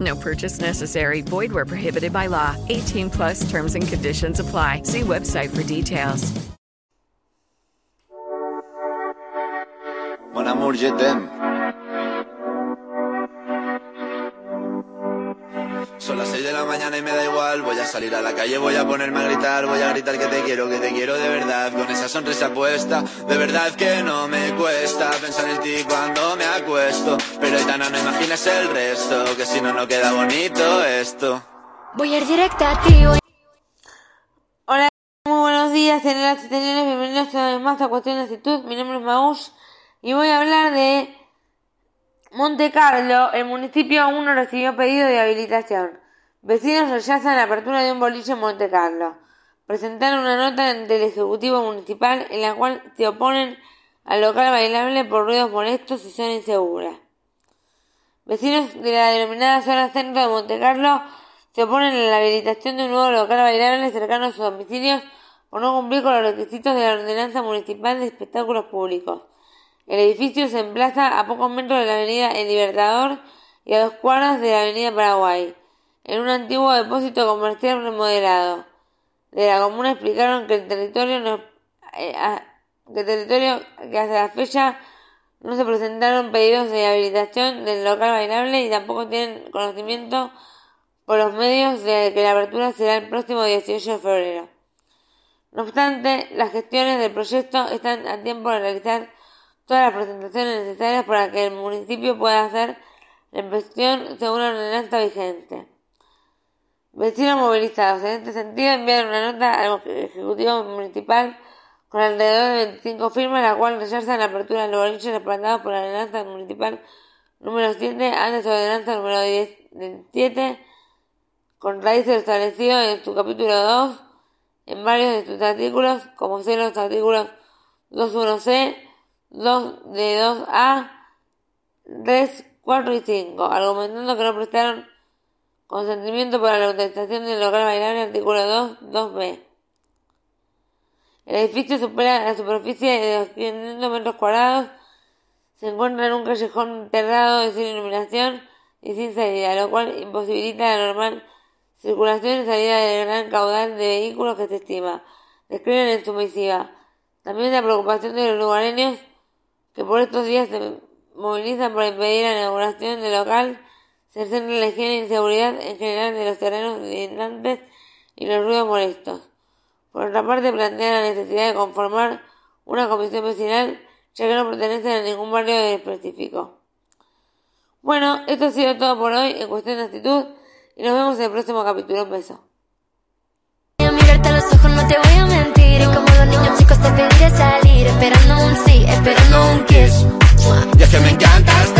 No purchase necessary. Void where prohibited by law. 18 plus terms and conditions apply. See website for details. Mon amour, je t'aime. Son las 6 de la mañana y me da igual. Voy a salir a la calle, voy a ponerme a gritar. Voy a gritar que te quiero, que te quiero de verdad. Con esa sonrisa puesta, de verdad que no me cuesta pensar en ti cuando me acuesto. Pero Aitana, no imaginas el resto, que si no, no queda bonito esto. Voy a ir directa a ti. Voy... Hola, muy buenos días, señoras y señores. Bienvenidos una vez más a Cuestión de Actitud. Mi nombre es Maús y voy a hablar de Monte Carlo. El municipio aún no recibió pedido de habilitación. Vecinos rechazan la apertura de un boliche en Monte Carlo. Presentaron una nota ante el Ejecutivo Municipal en la cual se oponen al local bailable por ruidos molestos y zona insegura. Vecinos de la denominada zona centro de Monte Carlo se oponen a la habilitación de un nuevo local bailable cercano a sus domicilios por no cumplir con los requisitos de la Ordenanza Municipal de Espectáculos Públicos. El edificio se emplaza a pocos metros de la avenida El Libertador y a dos cuadras de la avenida Paraguay, en un antiguo depósito comercial remodelado. De la comuna explicaron que el territorio, no, eh, que, territorio que hasta la fecha no se presentaron pedidos de habilitación del local bailable y tampoco tienen conocimiento por los medios de que la apertura será el próximo 18 de febrero. No obstante, las gestiones del proyecto están a tiempo de realizar todas las presentaciones necesarias para que el municipio pueda hacer la inversión según la ordenanza vigente. Vecinos movilizados. En este sentido, enviaron una nota al Ejecutivo Municipal con alrededor de 25 firmas, la cual rechazan la apertura de los boliches respaldados por la ordenanza municipal número 7, antes de ordenanza número 17, contradice lo establecido en su capítulo 2 en varios de sus artículos, como son los artículos 21c, 2 de 2a, 3, 4 y 5, argumentando que no prestaron consentimiento para la utilización del local bailable, artículo 2, 2b. El edificio supera la superficie de 200 metros cuadrados, se encuentra en un callejón enterrado y sin iluminación y sin salida, lo cual imposibilita la normal circulación y salida del gran caudal de vehículos que se estima, describen en su misiva. También la preocupación de los lugareños que por estos días se movilizan para impedir la inauguración del local, en la higiene y seguridad en general de los terrenos lindantes y los ruidos molestos. Por otra parte, plantea la necesidad de conformar una comisión vecinal, ya que no pertenecen a ningún barrio específico. Bueno, esto ha sido todo por hoy en cuestión de actitud y nos vemos en el próximo capítulo. Un beso. Y como los niños chicos te pediré salir, esperando un sí, esperando un kiss. Y es que me encantas